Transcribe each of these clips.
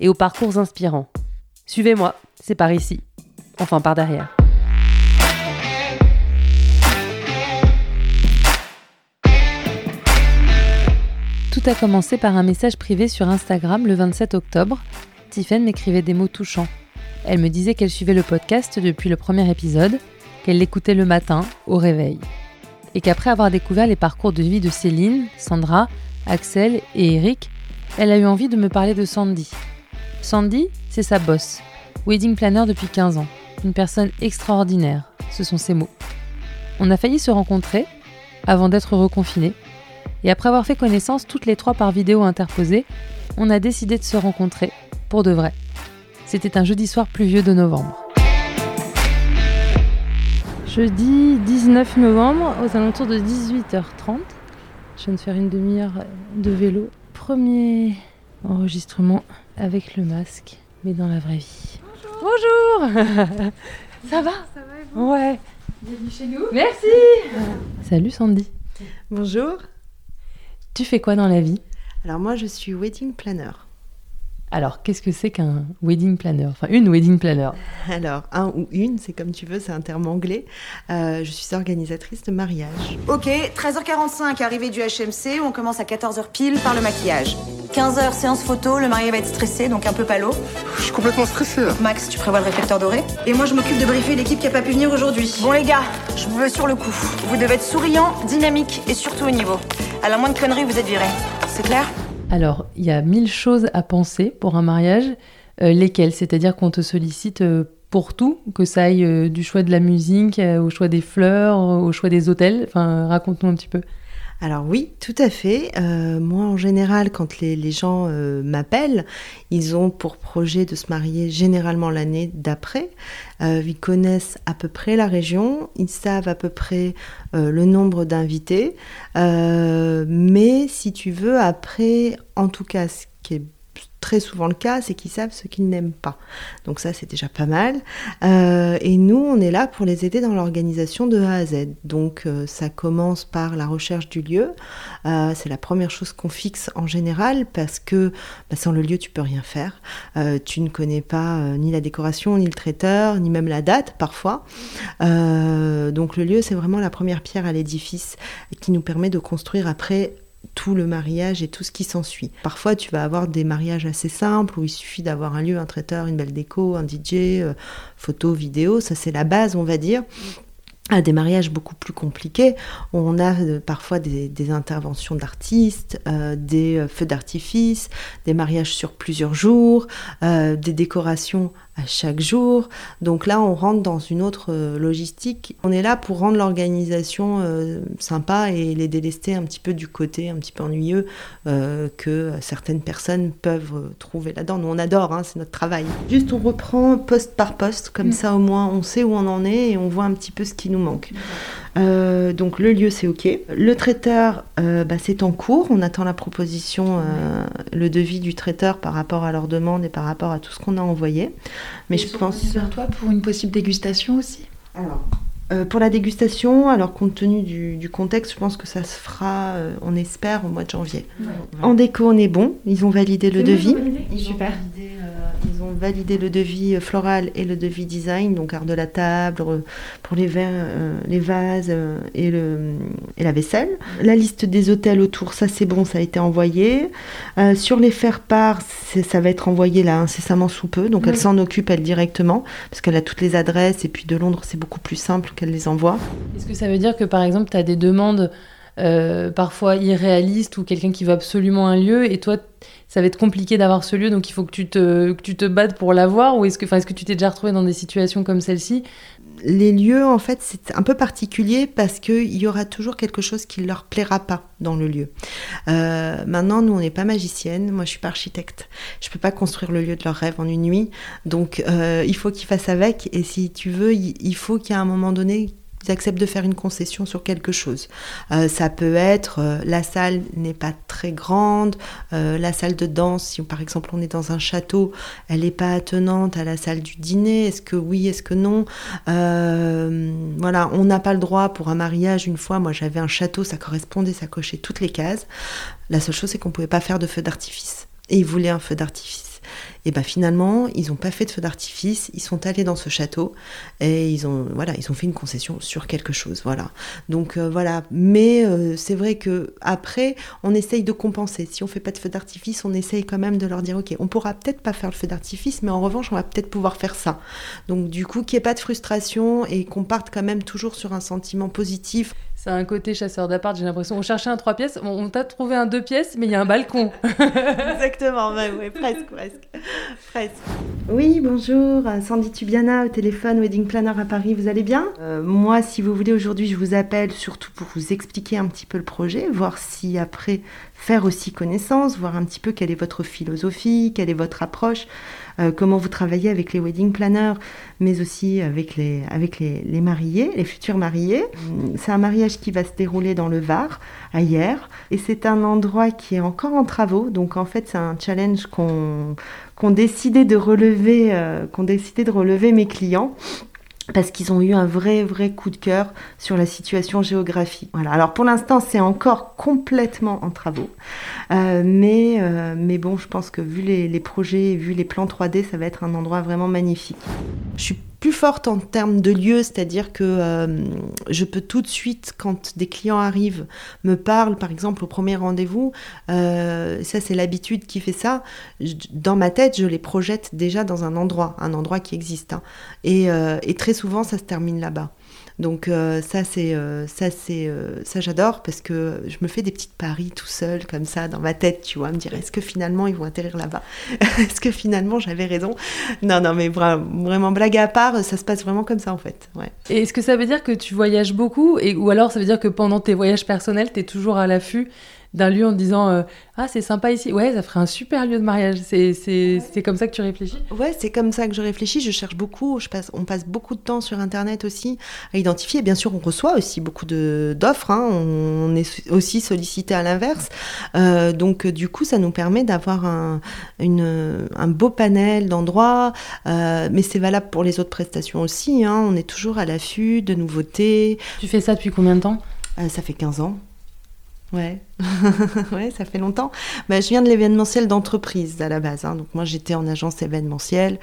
et aux parcours inspirants. Suivez-moi, c'est par ici. Enfin, par derrière. Tout a commencé par un message privé sur Instagram le 27 octobre. Tiffen m'écrivait des mots touchants. Elle me disait qu'elle suivait le podcast depuis le premier épisode, qu'elle l'écoutait le matin, au réveil. Et qu'après avoir découvert les parcours de vie de Céline, Sandra, Axel et Eric, elle a eu envie de me parler de Sandy. Sandy, c'est sa boss, wedding planner depuis 15 ans, une personne extraordinaire, ce sont ses mots. On a failli se rencontrer avant d'être reconfinés, et après avoir fait connaissance toutes les trois par vidéo interposée, on a décidé de se rencontrer pour de vrai. C'était un jeudi soir pluvieux de novembre. Jeudi 19 novembre, aux alentours de 18h30, je viens de faire une demi-heure de vélo. Premier enregistrement avec le masque, mais dans la vraie vie. Bonjour, Ça va Ça va et vous? Ouais. Bienvenue chez nous. Merci Salut Sandy. Bonjour. Tu fais quoi dans la vie? Alors moi je suis wedding planner. Alors, qu'est-ce que c'est qu'un wedding planner? Enfin, une wedding planner. Alors un ou une, c'est comme tu veux, c'est un terme anglais. Euh, je suis organisatrice de mariage. Ok, 13h45, arrivée du HMC, on commence à 14h pile par le maquillage. 15h, séance photo, le marié va être stressé, donc un peu palo. Je suis complètement stressé là. Max, tu prévois le réflecteur doré? Et moi, je m'occupe de briefer l'équipe qui a pas pu venir aujourd'hui. Bon les gars, je vous veux sur le coup. Vous devez être souriant, dynamique et surtout au niveau. À la moindre connerie, vous êtes viré. C'est clair? Alors, il y a mille choses à penser pour un mariage. Euh, lesquelles? C'est-à-dire qu'on te sollicite euh, pour tout, que ça aille euh, du choix de la musique au choix des fleurs, au choix des hôtels. Enfin, raconte-nous un petit peu. Alors oui, tout à fait. Euh, moi en général, quand les, gens euh, m'appellent, ils ont pour projet de se marier généralement l'année d'après. Euh, ils connaissent à peu près la région, ils savent à peu près le nombre d'invités. Mais si tu veux, après, en tout cas, ce qui est très souvent le cas, c'est qu'ils savent ce qu'ils n'aiment pas. Donc ça, c'est déjà pas mal. Euh, et nous, on est là pour les aider dans l'organisation de A à Z. Donc euh, ça commence par la recherche du lieu. Euh, c'est la première chose qu'on fixe en général parce que bah, sans le lieu, tu peux rien faire. Tu ne connais pas ni la décoration, ni le traiteur, ni même la date parfois. Donc le lieu, c'est vraiment la première pierre à l'édifice qui nous permet de construire après tout le mariage et tout ce qui s'ensuit. Parfois, tu vas avoir des mariages assez simples où il suffit d'avoir un lieu, un traiteur, une belle déco, un DJ, euh, photo, vidéo, ça c'est la base, on va dire. À des mariages beaucoup plus compliqués, où on a euh, parfois des, interventions d'artistes, euh, des feux d'artifice, des mariages sur plusieurs jours, des décorations à chaque jour. Donc là, on rentre dans une autre euh, logistique. On est là pour rendre l'organisation euh, sympa et les délester un petit peu du côté un petit peu ennuyeux euh, que certaines personnes peuvent trouver là-dedans. Nous, on adore, hein, c'est notre travail. Juste, on reprend poste par poste, comme ça au moins on sait où on en est et on voit un petit peu ce qui nous manque. Euh, donc le lieu c'est ok. Le traiteur euh, bah, c'est en cours. On attend la proposition, euh, le devis du traiteur par rapport à leur demande et par rapport à tout ce qu'on a envoyé. Mais je pense. vers toi pour une possible dégustation aussi? Alors, euh, pour la dégustation, alors compte tenu du, du contexte, je pense que ça se fera, euh, on espère, au mois de janvier. En déco, on est bon. Ils ont validé le devis. Ils Super. Ont validé, euh, ils ont validé le devis floral et le devis design, donc art de la table, pour les verres, euh, les vases euh, et, le, et la vaisselle. La liste des hôtels autour, ça c'est bon, ça a été envoyé. Euh, sur les faire-part, ça va être envoyé là incessamment sous peu, donc elle s'en occupe elle directement, parce qu'elle a toutes les adresses, et puis de Londres c'est beaucoup plus simple qu'elle les envoie. Est-ce que ça veut dire que, par exemple, tu as des demandes euh, parfois irréalistes ou quelqu'un qui veut absolument un lieu et toi, ça va être compliqué d'avoir ce lieu, donc il faut que tu te, que tu te battes pour l'avoir Ou est-ce que, est-ce que tu t'es déjà retrouvé dans des situations comme celle-ci? Les lieux, en fait, c'est un peu particulier parce qu'il y aura toujours quelque chose qui ne leur plaira pas dans le lieu. Euh, maintenant, nous, on n'est pas magicienne. Moi, je suis pas architecte. Je peux pas construire le lieu de leur rêve en une nuit. Donc, euh, il faut qu'ils fassent avec. Et si tu veux, il faut qu'à un moment donné, ils acceptent de faire une concession sur quelque chose. Euh, ça peut être euh, la salle n'est pas très grande, euh, la salle de danse, si par exemple on est dans un château, elle n'est pas attenante à la salle du dîner. Est-ce que oui, est-ce que non? Voilà, on n'a pas le droit pour un mariage. Une fois, moi j'avais un château, ça correspondait, ça cochait toutes les cases. La seule chose, c'est qu'on pouvait pas faire de feu d'artifice. Et ils voulaient un feu d'artifice. Et ben finalement, ils n'ont pas fait de feu d'artifice, ils sont allés dans ce château et ils ont voilà, fait une concession sur quelque chose, voilà. Donc euh, voilà, mais euh, c'est vrai que après, on essaye de compenser. Si on fait pas de feu d'artifice, on essaye quand même de leur dire OK, on pourra peut-être pas faire le feu d'artifice, mais en revanche, on va peut-être pouvoir faire ça. Donc du coup, qu'il n'y ait pas de frustration et qu'on parte quand même toujours sur un sentiment positif. C'est un côté chasseur d'appart, j'ai l'impression. On cherchait un trois pièces, on, t'a trouvé un deux pièces, mais il y a un balcon. Exactement, ouais, presque, presque, presque. Oui, bonjour, Sandy Tubiana au téléphone, Wedding Planner à Paris, vous allez bien? Euh, Moi, si vous voulez, aujourd'hui, je vous appelle surtout pour vous expliquer un petit peu le projet, voir si après faire aussi connaissance, voir un petit peu quelle est votre philosophie, quelle est votre approche. Euh, comment vous travaillez avec les wedding planners, mais aussi avec les, avec les, les mariés, les futurs mariés. C'est un mariage qui va se dérouler dans le Var, à hier, et c'est un endroit qui est encore en travaux, donc en fait c'est un challenge qu'on qu'on décidé de relever, euh, qu'on décidé de relever mes clients parce qu'ils ont eu un vrai, vrai coup de cœur sur la situation géographique. Voilà. Alors pour l'instant, c'est encore complètement en travaux, euh, mais, euh, mais bon, je pense que vu les, projets, vu les plans 3D, ça va être un endroit vraiment magnifique. Plus forte en termes de lieu, c'est-à-dire que euh, je peux tout de suite, quand des clients arrivent, me parlent, par exemple au premier rendez-vous, euh, ça c'est l'habitude qui fait ça, dans ma tête je les projette déjà dans un endroit, un endroit qui existe. Hein. euh, et très souvent ça se termine là-bas. Donc euh, ça c'est euh, ça c'est euh, ça j'adore parce que je me fais des petites paris tout seul comme ça dans ma tête, tu vois, me dire est-ce que finalement ils vont atterrir là-bas? Est-ce que finalement j'avais raison? Non non mais vraiment blague à part, ça se passe vraiment comme ça en fait. Ouais. Et est-ce que ça veut dire que tu voyages beaucoup et ou alors ça veut dire que pendant tes voyages personnels, tu es toujours à l'affût d'un lieu en disant euh, Ah, c'est sympa ici. Ouais, ça ferait un super lieu de mariage. C'est comme ça que tu réfléchis? Ouais, c'est comme ça que je réfléchis. Je cherche beaucoup. Je passe, on passe beaucoup de temps sur Internet aussi à identifier. Bien sûr, on reçoit aussi beaucoup d'offres. Hein. On est aussi sollicité à l'inverse. Euh, donc, du coup, ça nous permet d'avoir un, un beau panel d'endroits. Euh, mais c'est valable pour les autres prestations aussi. Hein. On est toujours à l'affût de nouveautés. Tu fais ça depuis combien de temps? Ça fait 15 ans. Ouais, ouais, ça fait longtemps. Bah, je viens de l'événementiel d'entreprise à la base. Hein. Donc moi j'étais en agence événementielle,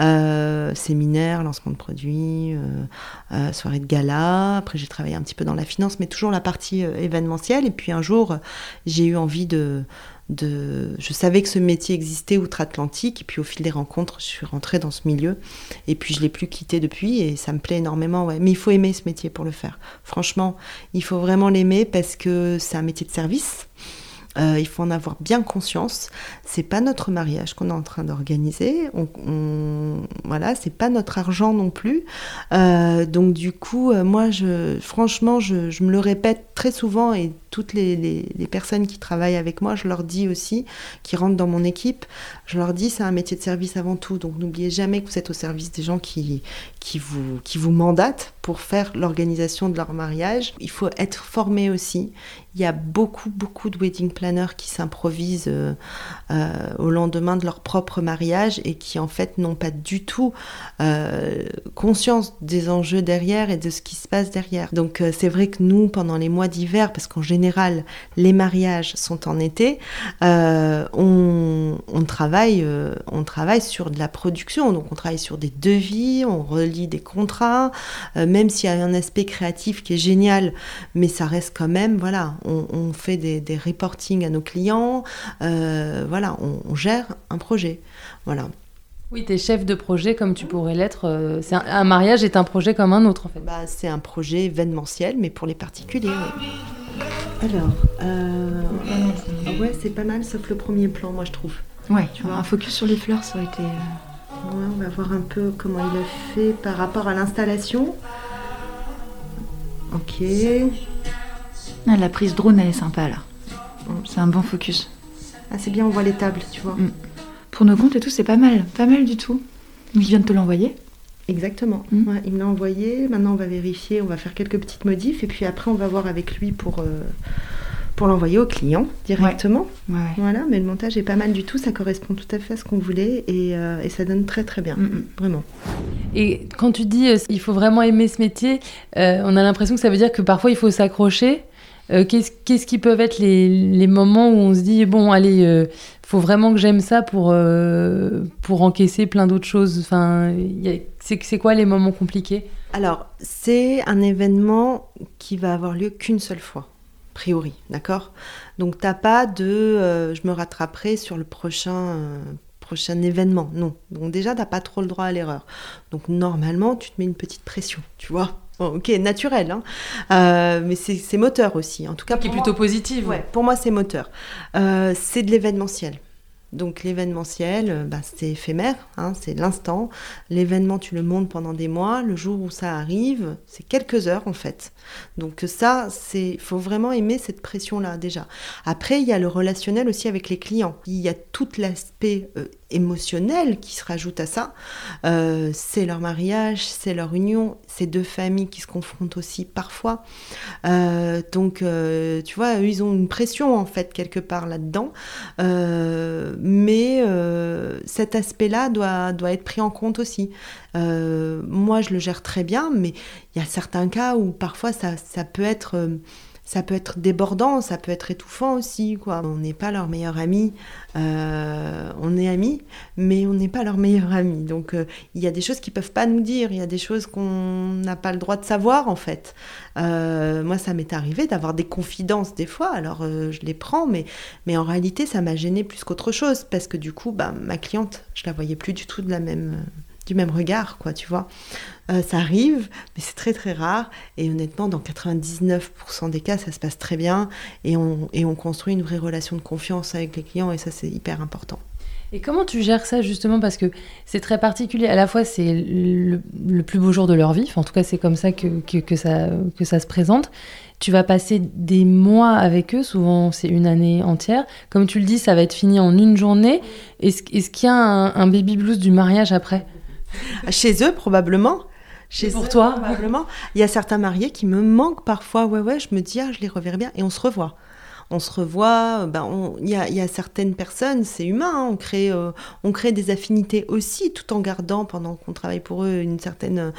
euh, séminaire, lancement de produits, euh, euh, soirée de gala. Après j'ai travaillé un petit peu dans la finance, mais toujours la partie événementielle. Et puis un jour j'ai eu envie de je savais que ce métier existait outre-Atlantique, et puis au fil des rencontres, je suis rentrée dans ce milieu, et puis je l'ai plus quitté depuis, et ça me plaît énormément. Mais il faut aimer ce métier pour le faire. Franchement, il faut vraiment l'aimer parce que c'est un métier de service. Euh, il faut en avoir bien conscience. C'est pas notre mariage qu'on est en train d'organiser. On, voilà, c'est pas notre argent non plus. Euh, donc du coup, euh, moi, franchement, je, me le répète très souvent et toutes les, personnes qui travaillent avec moi, je leur dis aussi, qui rentrent dans mon équipe, je leur dis c'est un métier de service avant tout. Donc n'oubliez jamais que vous êtes au service des gens qui, qui, vous, qui vous mandatent pour faire l'organisation de leur mariage. Il faut être formé aussi. Il y a beaucoup, beaucoup de wedding planners qui s'improvisent euh, euh, au lendemain de leur propre mariage et qui en fait n'ont pas du tout euh, conscience des enjeux derrière et de ce qui se passe derrière. Donc c'est vrai que nous, pendant les mois d'hiver, parce qu'en général, les mariages sont en été, euh, on, travaille, euh, on travaille sur de la production, donc on travaille sur des devis, on relit des contrats, euh, même s'il y a un aspect créatif qui est génial, mais ça reste quand même, voilà, on, fait des, des, reporting à nos clients, voilà, on, gère un projet, voilà. Oui, tu es chef de projet comme tu pourrais l'être. Un, un, mariage est un projet comme un autre en fait. Bah, c'est un projet événementiel, mais pour les particuliers. Oui. Alors, euh, ouais, c'est pas mal, sauf le premier plan, moi je trouve. Ouais, tu vois, un focus sur les fleurs, ça aurait été. euh, Ouais, on va voir un peu comment il a fait par rapport à l'installation. Ok. Ah, la prise drone, elle est sympa là. C'est un bon focus. Ah, c'est bien, on voit les tables, tu vois. Mm. Pour nos comptes et tout, c'est pas mal. Pas mal du tout. Il vient de te l'envoyer. Exactement. Mm. Ouais, il me l'a envoyé. Maintenant, on va vérifier, on va faire quelques petites modifs et puis après, on va voir avec lui pour, euh, pour l'envoyer au client directement. Ouais, ouais. Voilà, mais le montage est pas mal du tout. Ça correspond tout à fait à ce qu'on voulait et, euh, et ça donne très très bien. Mm, mm. Vraiment. Et quand tu dis euh, il faut vraiment aimer ce métier, euh, on a l'impression que ça veut dire que parfois il faut s'accrocher. Euh, Qu'est-ce qui peuvent être les, moments où on se dit bon allez euh, faut vraiment que j'aime ça pour euh, pour encaisser plein d'autres choses. Il c'est c'est quoi les moments compliqués? Alors, c'est un événement qui va avoir lieu qu'une seule fois, a priori, d'accord? Donc, t'as pas de je me rattraperai sur le prochain, prochain événement. Non. Donc, déjà, t'as pas trop le droit à l'erreur. Donc, normalement, tu te mets une petite pression, tu vois? Bon, ok, naturel, hein Euh, mais c'est moteur aussi. En tout cas, Qui est pour moi- plutôt positive. Ouais, pour moi, c'est moteur. Euh, c'est de l'événementiel. Donc l'événementiel, euh, bah, c'est éphémère, hein, c'est l'instant. L'événement, tu le montes pendant des mois. Le jour où ça arrive, c'est quelques heures en fait. Donc ça, c'est, il faut vraiment aimer cette pression-là déjà. Après, il y a le relationnel aussi avec les clients. Il y a tout l'aspect euh, émotionnel qui se rajoute à ça. Euh, c'est leur mariage, c'est leur union, c'est deux familles qui se confrontent aussi parfois. Euh, donc, euh, tu vois, ils ont une pression en fait quelque part là-dedans. Mais cet aspect-là doit, doit être pris en compte aussi. Moi, je le gère très bien, mais il y a certains cas où parfois ça, ça peut être. Ça peut être débordant, ça peut être étouffant aussi, quoi. On n'est pas leur meilleur ami, euh, on est amis, mais on n'est pas leur meilleur ami. Donc euh, il y a des choses qu'ils peuvent pas nous dire, il y a des choses qu'on n'a pas le droit de savoir en fait. Euh, moi, ça m'est arrivé d'avoir des confidences des fois, alors je les prends, mais, mais en réalité, ça m'a gêné plus qu'autre chose, parce que du coup, bah, ma cliente, je la voyais plus du tout de la même, du même regard, quoi, tu vois. Euh, ça arrive, mais c'est très très rare, et honnêtement, dans 99% des cas, ça se passe très bien, et on, et on construit une vraie relation de confiance avec les clients, et ça, c'est hyper important. Et comment tu gères ça justement? Parce que c'est très particulier. À la fois, c'est le, le plus beau jour de leur vie. Enfin, en tout cas, c'est comme ça que, que, que ça, que ça se présente. Tu vas passer des mois avec eux. Souvent, c'est une année entière. Comme tu le dis, ça va être fini en une journée. Est-ce est-ce qu'il y a un, un baby blues du mariage après? Chez eux, probablement. Chez pour eux, toi Probablement. Il y a certains mariés qui me manquent parfois. Ouais, ouais, je me dis, ah, je les reverrai bien. Et on se revoit. On se revoit. Ben, il y, a, y a certaines personnes, c'est humain. hein, on, crée, euh, on crée des affinités aussi, tout en gardant, pendant qu'on travaille pour eux, une certaine,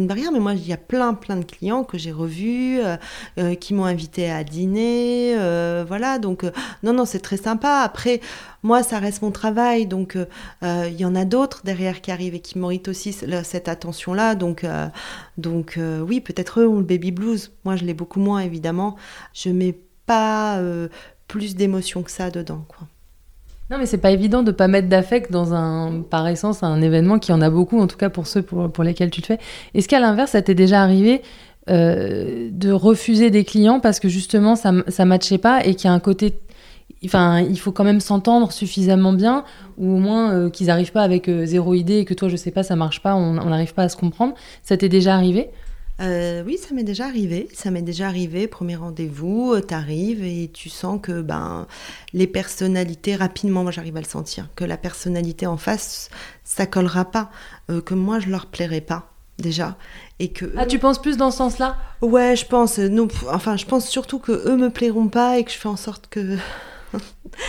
barrière. Mais moi, il y a plein, plein de clients que j'ai revus, euh, euh, qui m'ont invité à dîner. voilà. Donc, non, non, c'est très sympa. Après, moi, ça reste mon travail. Donc, il y en a d'autres derrière qui arrivent et qui méritent aussi ce- cette attention-là. Donc, donc oui, peut-être eux ont le baby blues. Moi, je l'ai beaucoup moins, évidemment. Je mets pas euh, plus d'émotion que ça dedans, quoi. Non, mais c'est pas évident de pas mettre d'affect dans un, par essence, un événement qui en a beaucoup, en tout cas pour ceux pour, pour lesquels tu le fais. Est-ce qu'à l'inverse, ça t'est déjà arrivé euh, de refuser des clients parce que justement ça, ça matchait pas et qu'il y a un côté. Enfin, il faut quand même s'entendre suffisamment bien, ou au moins euh, qu'ils arrivent pas avec zéro idée et que toi, je sais pas, ça marche pas, on n'arrive pas à se comprendre. Ça t'est déjà arrivé? Euh, oui, ça m'est déjà arrivé. Ça m'est déjà arrivé. Premier rendez-vous, euh, t'arrives et tu sens que ben les personnalités rapidement, moi j'arrive à le sentir, que la personnalité en face, ça collera pas, euh, que moi je leur plairai pas déjà et que Ah, tu penses plus dans ce sens-là? Ouais, je pense, non, enfin je pense surtout que eux me plairont pas et que je fais en sorte que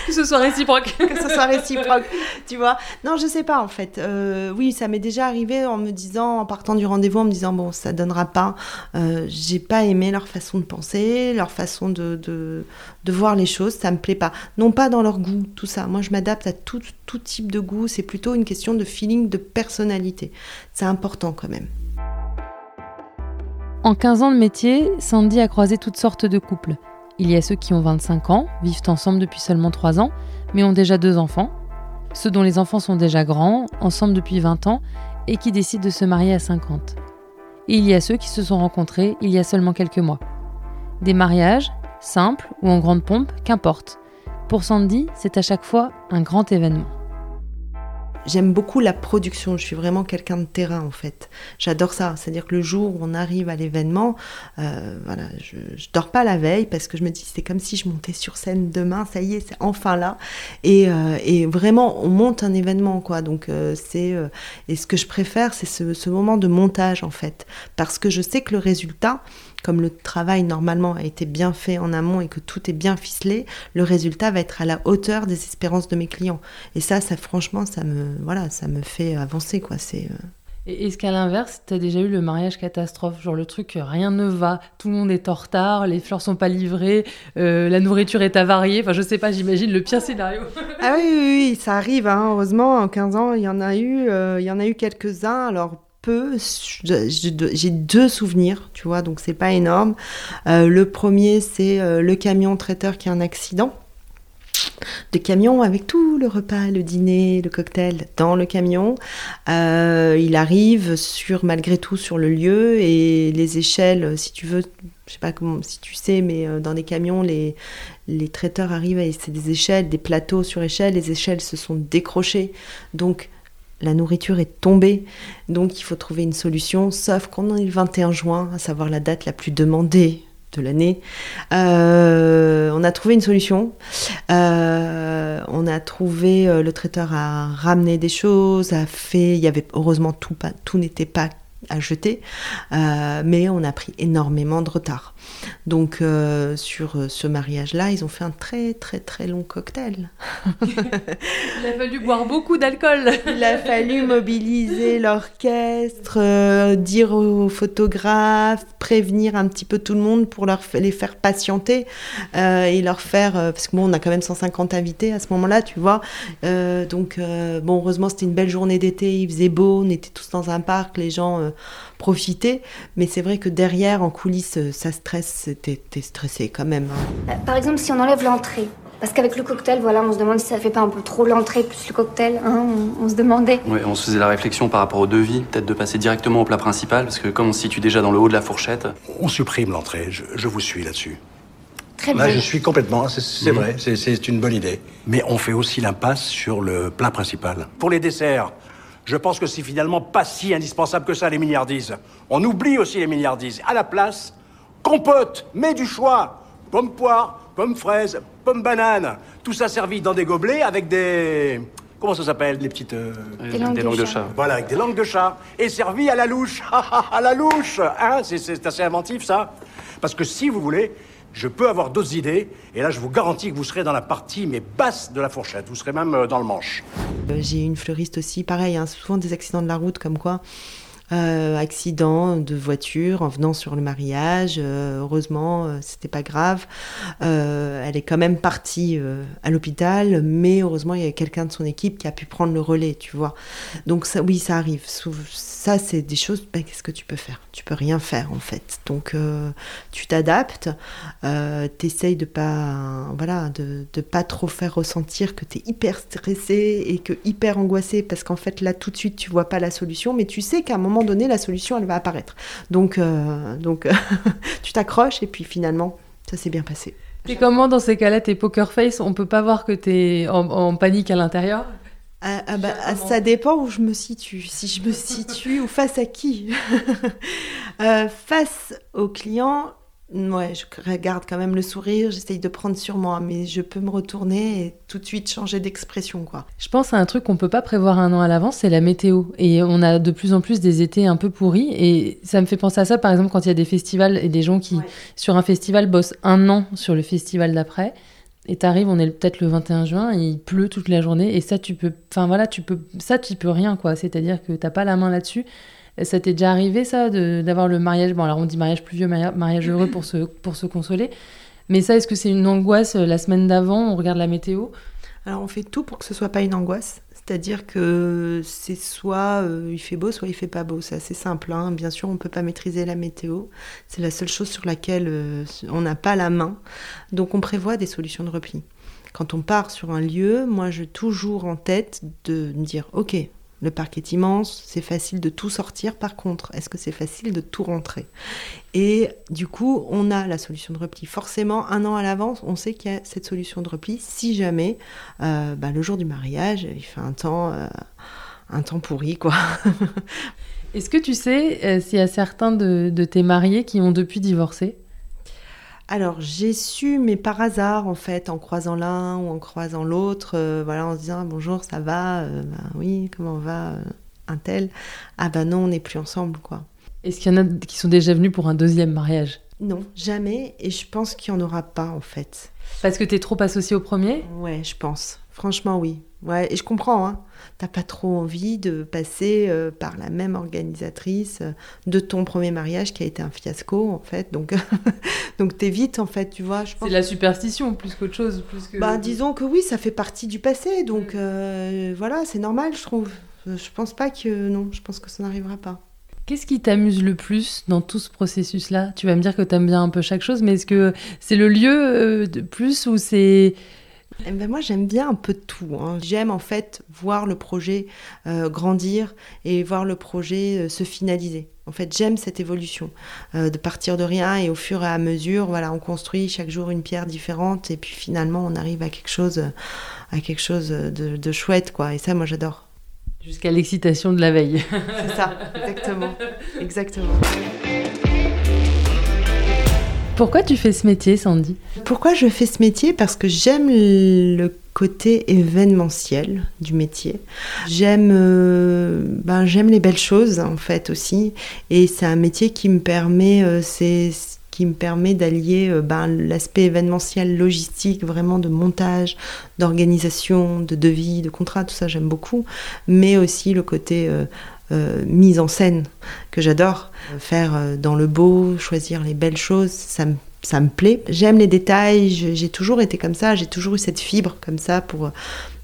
Que ce soit réciproque. que ce soit réciproque, tu vois. Non, je sais pas en fait. Euh, oui, ça m'est déjà arrivé en me disant, en partant du rendez-vous, en me disant bon, ça donnera pas. Euh, J'ai pas aimé leur façon de penser, leur façon de, de, de voir les choses, ça me plaît pas. Non pas dans leur goût, tout ça. Moi, je m'adapte à tout, tout type de goût. C'est plutôt une question de feeling, de personnalité. C'est important quand même. En 15 ans de métier, Sandy a croisé toutes sortes de couples. Il y a ceux qui ont 25 ans, vivent ensemble depuis seulement 3 ans, mais ont déjà deux enfants. Ceux dont les enfants sont déjà grands, ensemble depuis 20 ans, et qui décident de se marier à 50. Et il y a ceux qui se sont rencontrés il y a seulement quelques mois. Des mariages, simple ou en grande pompe, qu'importe. Pour Sandy, c'est à chaque fois un grand événement. J'aime beaucoup la production, je suis vraiment quelqu'un de terrain en fait. J'adore ça, c'est-à-dire que le jour où on arrive à l'événement, euh, voilà, je, je dors pas la veille parce que je me dis c'est comme si je montais sur scène demain, ça y est, c'est enfin là. Et, euh, et, vraiment, on monte un événement quoi. Donc euh, c'est et ce que je préfère, c'est ce, ce moment de montage en fait, parce que je sais que le résultat, comme le travail normalement a été bien fait en amont et que tout est bien ficelé, le résultat va être à la hauteur des espérances de mes clients. Et ça, ça franchement, ça me, voilà, ça me fait avancer, quoi. C'est. euh, Et est-ce qu'à l'inverse, t'as déjà eu le mariage catastrophe? Genre le truc, euh, rien ne va, tout le monde est en retard, les fleurs sont pas livrées, euh, la nourriture est avariée. Enfin, je sais pas, j'imagine le pire scénario. Ah oui, oui, oui, ça arrive. Hein. Heureusement, en 15 ans, il y en a eu, euh, il y en a eu quelques-uns. Alors peu, j'ai deux souvenirs, tu vois, donc c'est pas énorme. Euh, le premier, c'est euh, le camion traiteur qui a un accident. de camion avec tout le repas, le dîner, le cocktail dans le camion. Euh, il arrive sur malgré tout sur le lieu et les échelles, si tu veux, je sais pas comment, si tu sais, mais dans les camions, les, les traiteurs arrivent et c'est des échelles, des plateaux sur échelles. Les échelles se sont décrochées, donc la nourriture est tombée. Donc il faut trouver une solution. Sauf qu'on est le 21 juin, à savoir la date la plus demandée de l'année. Euh, on a trouvé une solution. Euh, on a trouvé, euh, le traiteur a ramené des choses, a fait, il y avait heureusement tout, tout n'était pas à jeter, euh, mais on a pris énormément de retard. Donc euh, sur ce mariage-là, ils ont fait un très très très long cocktail. Il a fallu boire beaucoup d'alcool. Il a fallu mobiliser l'orchestre, euh, dire aux photographes, prévenir un petit peu tout le monde pour leur, les faire patienter euh, et leur faire, euh, parce que bon, on a quand même 150 invités à ce moment-là, tu vois. Euh, donc euh, bon, heureusement c'était une belle journée d'été, il faisait beau, on était tous dans un parc, les gens euh, profitaient. Mais c'est vrai que derrière, en coulisses, ça stresse, c'était t'es stressé quand même. hein. Euh, Par exemple, si on enlève l'entrée. Parce qu'avec le cocktail, voilà, on se demande si ça fait pas un peu trop l'entrée plus le cocktail, hein, on, on se demandait. Ouais, on se faisait la réflexion par rapport au devis, peut-être de passer directement au plat principal, parce que comme on se situe déjà dans le haut de la fourchette, On supprime l'entrée, je, je vous suis là-dessus. Très Là, bien. je suis complètement, c'est Mhm. vrai, c'est- c'est une bonne idée. Mais on fait aussi l'impasse sur le plat principal. Pour les desserts, je pense que c'est finalement pas si indispensable que ça, les milliardises. On oublie aussi les milliardises. À la place, compote, mets du choix. Pommes poire, pommes fraises, pommes bananes. Tout ça servi dans des gobelets avec des... Comment ça s'appelle, les petites... euh, Des langues des de langues de chat. chat. Voilà, avec des langues de chat. Et servi à la louche. à la louche hein? C'est- C'est assez inventif, ça. Parce que si vous voulez, je peux avoir d'autres idées. Et là, je vous garantis que vous serez dans la partie, mais basse de la fourchette. Vous serez même euh, dans le manche. Euh, J'ai une fleuriste aussi, pareil, hein, souvent des accidents de la route comme quoi. Euh, accident de voiture en venant sur le mariage. euh, heureusement, euh, c'était pas grave. Euh, elle est quand même partie à l'hôpital, mais heureusement, il y a quelqu'un de son équipe qui a pu prendre le relais, tu vois. Donc ça, oui, ça arrive. Ça, c'est des choses. ben, Qu'est-ce que tu peux faire? Tu peux rien faire en fait. Donc tu t'adaptes. T'essayes de pas, voilà, de, de pas trop faire ressentir que t'es hyper stressé et que hyper angoissé parce qu'en fait là tout de suite tu vois pas la solution, mais tu sais qu'à un moment donné la solution elle va apparaître. Donc euh, donc tu t'accroches et puis finalement ça s'est bien passé. Et comment dans ces cas-là, t'es poker face On peut pas voir que t'es en, en panique à l'intérieur? Ah, ah bah, ah, ça dépend où je me situe. Si je me situe ou face à qui? Euh, Face au client, ouais, je regarde quand même le sourire, j'essaye de prendre sur moi, mais je peux me retourner et tout de suite changer d'expression, quoi. Je pense à un truc qu'on peut pas prévoir un an à l'avance, c'est la météo. Et on a de plus en plus des étés un peu pourris. Et ça me fait penser à ça, par exemple, quand il y a des festivals et des gens qui, Ouais. sur un festival, bossent un an sur le festival d'après. Et t'arrives, on est peut-être le 21 juin, et il pleut toute la journée. Et ça, tu peux, enfin voilà, tu peux, ça, tu peux rien, quoi. C'est-à-dire que t'as pas la main là-dessus. Ça t'est déjà arrivé, ça, de- d'avoir le mariage Bon, alors on dit mariage pluvieux, maria- mariage heureux pour se, pour se consoler. Mais ça, est-ce que c'est une angoisse euh, la semaine d'avant On regarde la météo? Alors on fait tout pour que ce soit pas une angoisse. C'est-à-dire que c'est soit euh, il fait beau, soit il fait pas beau. C'est assez simple. hein. Bien sûr, on peut pas maîtriser la météo. C'est la seule chose sur laquelle euh, on n'a pas la main. Donc on prévoit des solutions de repli. Quand on part sur un lieu, moi j'ai toujours en tête de me dire ok, Le parc est immense, c'est facile de tout sortir. Par contre, est-ce que c'est facile de tout rentrer? Et du coup, on a la solution de repli. Forcément, un an à l'avance, on sait qu'il y a cette solution de repli. Si jamais, euh, bah, le jour du mariage, il fait un temps, euh, un temps pourri, quoi. Est-ce que tu sais euh, s'il y a certains de, de tes mariés qui ont depuis divorcé? Alors j'ai su, mais par hasard en fait, en croisant l'un ou en croisant l'autre, euh, voilà, en se disant bonjour, ça va, euh, bah, oui, comment va euh, un tel? Ah bah non, on n'est plus ensemble quoi. Est-ce qu'il y en a qui sont déjà venus pour un deuxième mariage? Non, jamais, et je pense qu'il n'y en aura pas en fait. Parce que t'es trop associé au premier? Ouais, je pense. Franchement, oui. Ouais, et je comprends, hein. T'as pas trop envie de passer euh, par la même organisatrice euh, de ton premier mariage qui a été un fiasco, en fait. Donc, donc t'évites, en fait, tu vois. je pense- C'est la superstition plus qu'autre chose. Plus que... Bah, disons que oui, ça fait partie du passé, donc euh, voilà, c'est normal, je trouve. Je pense pas que. Non, je pense que ça n'arrivera pas. Qu'est-ce qui t'amuse le plus dans tout ce processus-là? Tu vas me dire que t'aimes bien un peu chaque chose, mais est-ce que c'est le lieu euh, de plus ou c'est... Eh ben, moi, j'aime bien un peu de tout. hein. J'aime en fait voir le projet euh, grandir et voir le projet euh, se finaliser. En fait, j'aime cette évolution euh, de partir de rien et au fur et à mesure, voilà, on construit chaque jour une pierre différente et puis finalement, on arrive à quelque chose, à quelque chose de, de chouette, quoi. Et ça, moi, j'adore. Jusqu'à l'excitation de la veille. C'est ça, exactement, exactement. Pourquoi tu fais ce métier, Sandy? Pourquoi je fais ce métier? Parce que j'aime le côté événementiel du métier. J'aime euh, ben, j'aime les belles choses en fait aussi. Et c'est un métier qui me permet euh, c'est qui me permet d'allier euh, ben, l'aspect événementiel, logistique, vraiment de montage, d'organisation, de devis, de contrat, tout ça j'aime beaucoup, mais aussi le côté euh, mise en scène que j'adore. Euh, Faire euh, dans le beau, choisir les belles choses, ça me, ça me plaît. J'aime les détails, j'ai toujours été comme ça, j'ai toujours eu cette fibre comme ça pour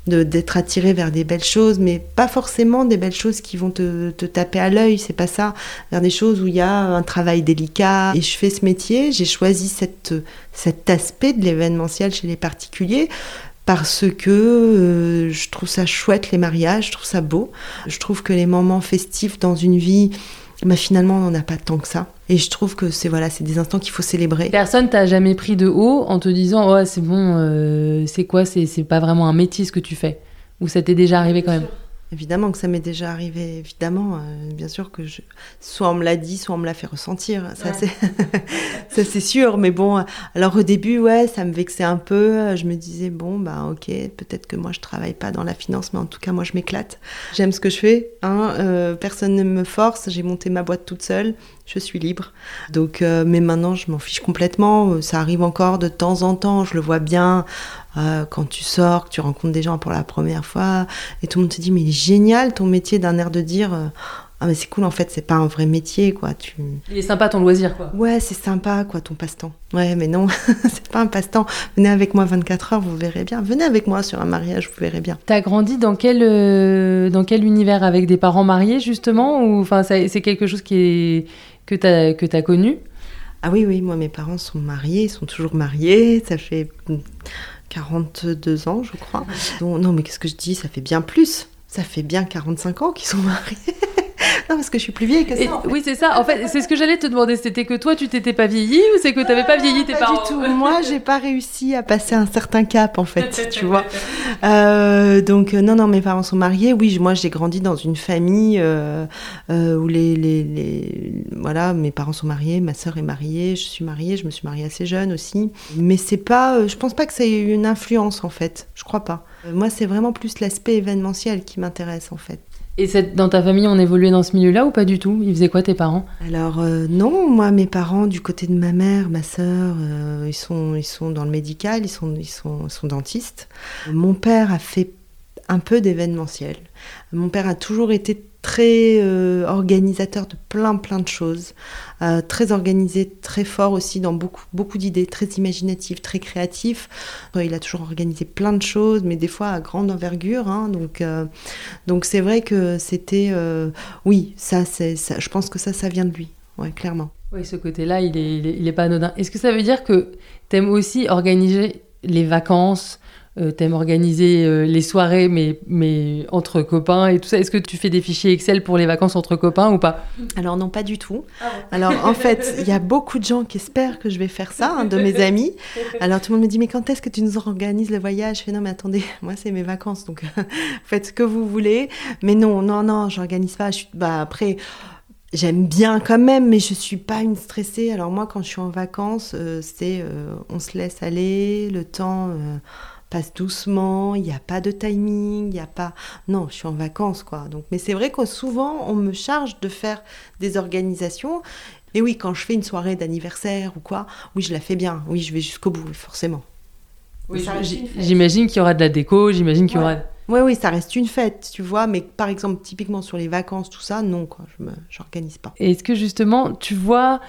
d'être attiré vers des belles choses, mais pas forcément des belles choses qui vont te, te taper à l'œil, c'est pas ça. Vers des choses où il y a un travail délicat. Et je fais ce métier, j'ai choisi cette, cet aspect de l'événementiel chez les particuliers parce que euh, je trouve ça chouette les mariages, je trouve ça beau. Je trouve que les moments festifs dans une vie, bah, finalement, on n'en a pas tant que ça. Et je trouve que c'est voilà, c'est des instants qu'il faut célébrer. Personne t'a jamais pris de haut en te disant « Ouais, c'est bon, euh, c'est quoi C'est c'est pas vraiment un métier ce que tu fais » Ou ça t'est déjà arrivé quand même? Évidemment que ça m'est déjà arrivé, évidemment. euh, bien sûr que je... soit on me l'a dit, soit on me l'a fait ressentir. Ça, c'est... ça, c'est sûr. Mais bon, alors au début, ouais, ça me vexait un peu. Je me disais, bon, bah ok, peut-être que moi je travaille pas dans la finance, mais en tout cas, moi je m'éclate. J'aime ce que je fais. Hein, euh, personne ne me force. J'ai monté ma boîte toute seule. Je suis libre. Donc, euh, mais maintenant, je m'en fiche complètement. Ça arrive encore de temps en temps. Je le vois bien. Euh, quand tu sors, que tu rencontres des gens pour la première fois, et tout le monde te dit mais il est génial ton métier d'un air de dire euh, ah mais c'est cool en fait c'est pas un vrai métier quoi tu Il est sympa ton loisir, quoi. ouais c'est sympa quoi ton passe-temps. Ouais mais non c'est pas un passe-temps. Venez avec moi 24 heures vous verrez bien. Venez avec moi sur un mariage vous verrez bien. T'as grandi dans quel, euh, dans quel univers? Avec des parents mariés, justement Ou enfin, c'est quelque chose qui est, que t'as que t'as connu? Ah oui oui moi mes parents sont mariés ils sont toujours mariés. Ça fait 42 ans je crois. Non mais qu'est-ce que je dis? Ça fait bien plus. Ça fait bien 45 ans qu'ils sont mariés non parce que je suis plus vieille que ça Et- en fait. Oui, c'est ça. En fait, c'est ce que j'allais te demander. C'était que toi, tu t'étais pas vieilli ou c'est que t'avais pas vieilli tes pas parents du tout. Moi, j'ai pas réussi à passer un certain cap, en fait, tu vois. Euh, donc, euh, non, non, mes parents sont mariés. Oui, moi, j'ai grandi dans une famille euh, euh, où les, les, les- voilà, mes parents sont mariés, ma sœur est mariée, je suis mariée, je me suis mariée assez jeune aussi. Mais c'est pas, je pense pas que ça ait eu une influence, en fait. Je crois pas. Moi, c'est vraiment plus l'aspect événementiel qui m'intéresse, en fait. Et dans ta famille, on évoluait dans ce milieu-là ou pas du tout? Ils faisaient quoi tes parents? Alors euh, non, moi mes parents du côté de ma mère, ma sœur, euh, ils sont ils sont dans le médical, ils sont ils sont ils sont dentistes. Mon père a fait un peu d'événementiel. Mon père a toujours été très euh, organisateur de plein plein de choses, euh, très organisé, très fort aussi dans beaucoup beaucoup d'idées, très imaginatif, très créatif. Euh, Il a toujours organisé plein de choses, mais des fois à grande envergure. hein. donc donc c'est vrai que c'était oui ça c'est je pense que ça ça vient de lui, ouais clairement. Oui, ce côté-là, il est, il est, pas anodin. Est-ce que ça veut dire que t'aimes aussi organiser les vacances, euh, t'aimes organiser euh, les soirées, mais, mais entre copains et tout ça. Est-ce que tu fais des fichiers Excel pour les vacances entre copains ou pas? Alors non, pas du tout. Alors en fait, il y a beaucoup de gens qui espèrent que je vais faire ça, hein, de mes amis. Alors tout le monde me dit, mais quand est-ce que tu nous organises le voyage? Je fais, non, mais attendez, moi c'est mes vacances, donc faites ce que vous voulez. Mais non, non, non, j'organise pas. Je suis... bah, après... J'aime bien quand même, mais je suis pas une stressée. Alors moi, quand je suis en vacances, euh, c'est on se laisse aller, le temps passe doucement, il n'y a pas de timing, il n'y a pas... Non, je suis en vacances, quoi. Donc, mais c'est vrai que souvent, on me charge de faire des organisations. Et oui, quand je fais une soirée d'anniversaire ou quoi, oui, je la fais bien. Oui, je vais jusqu'au bout, forcément. Oui, j'imagine qu'il y aura de la déco, j'imagine qu'il y aura... Oui, oui, ça reste une fête, tu vois, mais par exemple, typiquement sur les vacances, tout ça, non, quoi, je n'organise pas. Et est-ce que justement, tu vois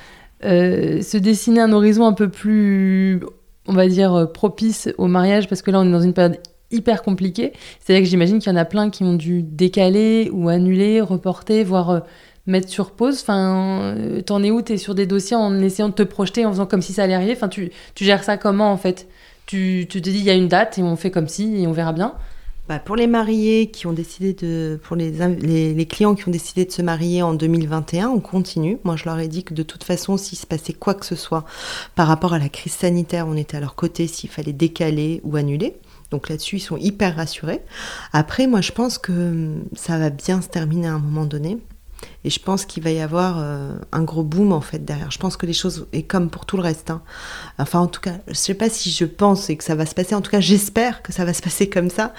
euh, se dessiner un horizon un peu plus on va dire, euh, propice au mariage parce que là, on est dans une période hyper compliquée. C'est-à-dire que j'imagine qu'il y en a plein qui ont dû décaler ou annuler, reporter, voire euh, mettre sur pause. Enfin, euh, t'en es où? T'es sur des dossiers en essayant de te projeter, en faisant comme si ça allait arriver? Enfin, tu, tu gères ça comment en fait? Tu, tu te dis, il y a une date et on fait comme si et on verra bien bah, pour les mariés qui ont décidé de, pour les, les, clients qui ont décidé de se marier en 2021, on continue. Moi, je leur ai dit que de toute façon, s'il se passait quoi que ce soit par rapport à la crise sanitaire, on était à leur côté s'il fallait décaler ou annuler. Donc là-dessus, ils sont hyper rassurés. Après, moi, je pense que hum, ça va bien se terminer à un moment donné. Et je pense qu'il va y avoir euh, un gros boom en fait derrière. Je pense que les choses, et comme pour tout le reste, hein. enfin en tout cas, je sais pas si je pense et que ça va se passer, en tout cas j'espère que ça va se passer comme ça,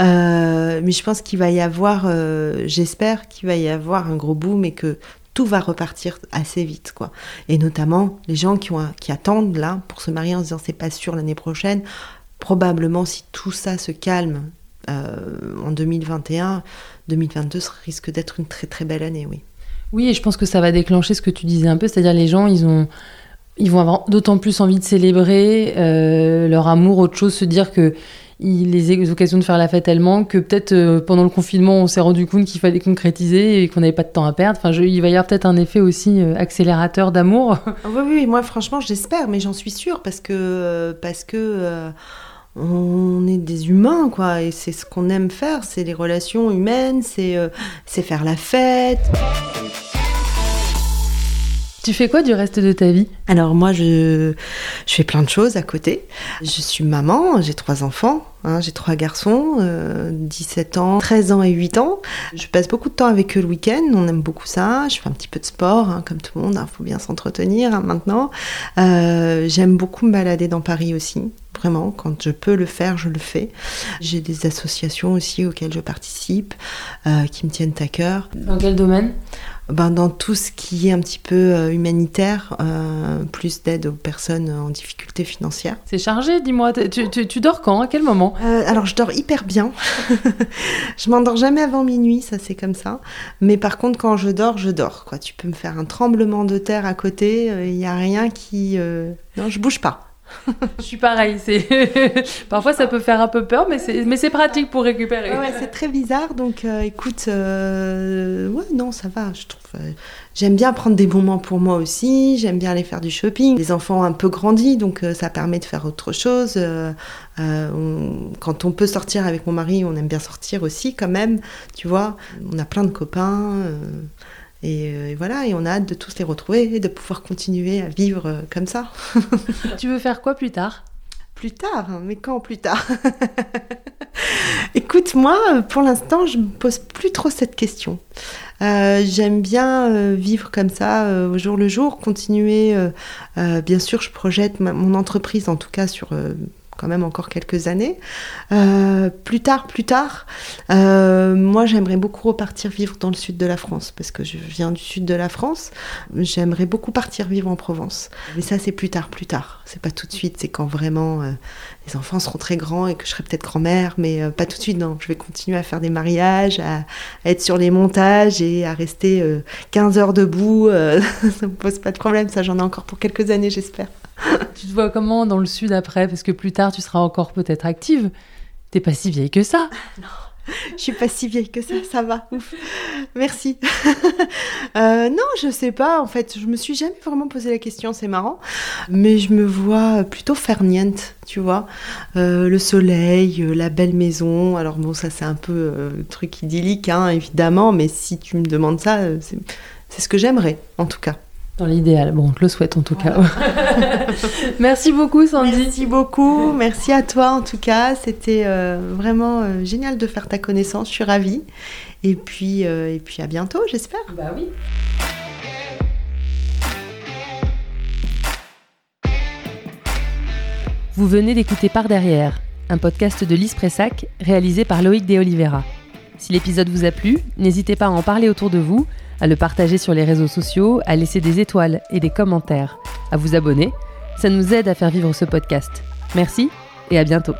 euh, mais je pense qu'il va y avoir, euh, j'espère qu'il va y avoir un gros boom et que tout va repartir assez vite quoi. Et notamment les gens qui attendent là pour se marier en se disant c'est pas sûr l'année prochaine, probablement si tout ça se calme en 2021, 2022 risque d'être une très très belle année, oui. Oui, et je pense que ça va déclencher ce que tu disais un peu, c'est-à-dire les gens, ils ont, ils vont avoir d'autant plus envie de célébrer euh, leur amour, autre chose, se dire que les occasions de faire la fête elles manquent, que peut-être euh, pendant le confinement on s'est rendu compte qu'il fallait concrétiser et qu'on n'avait pas de temps à perdre. Enfin, il va y avoir peut-être un effet aussi euh, accélérateur d'amour. oui, oui, moi franchement j'espère, mais j'en suis sûre parce que parce que on est des humains, quoi, et c'est ce qu'on aime faire, c'est les relations humaines, c'est euh, faire la fête. Tu fais quoi du reste de ta vie? Alors moi, je, je fais plein de choses à côté. Je suis maman, j'ai trois enfants, hein, j'ai trois garçons, 17 euh, ans, 13 ans et 8 ans. Je passe beaucoup de temps avec eux le week-end, on aime beaucoup ça. Je fais un petit peu de sport, hein, comme tout le monde, il faut bien s'entretenir maintenant. Euh, j'aime beaucoup me balader dans Paris aussi. Vraiment, quand je peux le faire, je le fais. J'ai des associations aussi auxquelles je participe, euh, qui me tiennent à cœur. Dans quel domaine? Ben, Dans tout ce qui est un petit peu euh, humanitaire, euh, plus d'aide aux personnes en difficulté financière. C'est chargé, dis-moi. Tu, tu, tu, dors quand? À quel moment? Alors, je dors hyper bien. je m'endors jamais avant minuit, ça c'est comme ça. Mais par contre, quand je dors, je dors. Quoi. Tu peux me faire un tremblement de terre à côté, il n'y a rien qui... Non, je bouge pas je suis pareil. Parfois ça peut faire un peu peur, mais c'est pratique pour récupérer. C'est très bizarre. Donc euh, écoute, euh, ouais, non, ça va. Je trouve. Euh, j'aime bien prendre des moments pour moi aussi. J'aime bien aller faire du shopping. Les enfants ont un peu grandi, donc ça permet de faire autre chose. quand on peut sortir avec mon mari, on aime bien sortir aussi quand même. Tu vois, on a plein de copains. Euh, et, voilà, et on a hâte de tous les retrouver et de pouvoir continuer à vivre euh, comme ça. tu veux faire quoi plus tard? Plus tard hein, Mais quand plus tard? Écoute, moi, pour l'instant, je me pose plus trop cette question. Euh, j'aime bien vivre comme ça au jour le jour, continuer. bien sûr, je projette mon entreprise, en tout cas sur quand même encore quelques années. Euh, plus tard, plus tard, euh, moi j'aimerais beaucoup repartir vivre dans le sud de la France, parce que je viens du sud de la France. J'aimerais beaucoup partir vivre en Provence. Mais ça c'est plus tard, plus tard. C'est pas tout de suite, c'est quand vraiment euh, les enfants seront très grands et que je serai peut-être grand-mère, mais pas tout de suite, non. Je vais continuer à faire des mariages, à, être sur les montages et à rester 15 heures debout. ça me pose pas de problème, ça j'en ai encore pour quelques années j'espère. tu te vois comment dans le sud après? Parce que plus tard, tu seras encore peut-être active. T'es pas si vieille que ça. Non. je suis pas si vieille que ça, ça va. Ouf. Merci. Euh, non, je sais pas. En fait, je me suis jamais vraiment posé la question. C'est marrant, mais je me vois plutôt faire niente, tu vois. Euh, le soleil, euh, la belle maison. Alors bon, ça c'est un peu truc idyllique, hein, évidemment. Mais si tu me demandes ça, c'est ce que j'aimerais, en tout cas. Dans l'idéal. Bon, on te le souhaite en tout cas. Merci beaucoup, Sandy. Merci beaucoup. Merci à toi en tout cas. C'était euh, vraiment euh, génial de faire ta connaissance. Je suis ravie. Et puis, euh, et puis à bientôt, j'espère. Bah oui. Vous venez d'écouter Par derrière, un podcast de Lise Pressac réalisé par Loïc De Oliveira. Si l'épisode vous a plu, n'hésitez pas à en parler autour de vous à le partager sur les réseaux sociaux, à laisser des étoiles et des commentaires, à vous abonner. Ça nous aide à faire vivre ce podcast. Merci et à bientôt.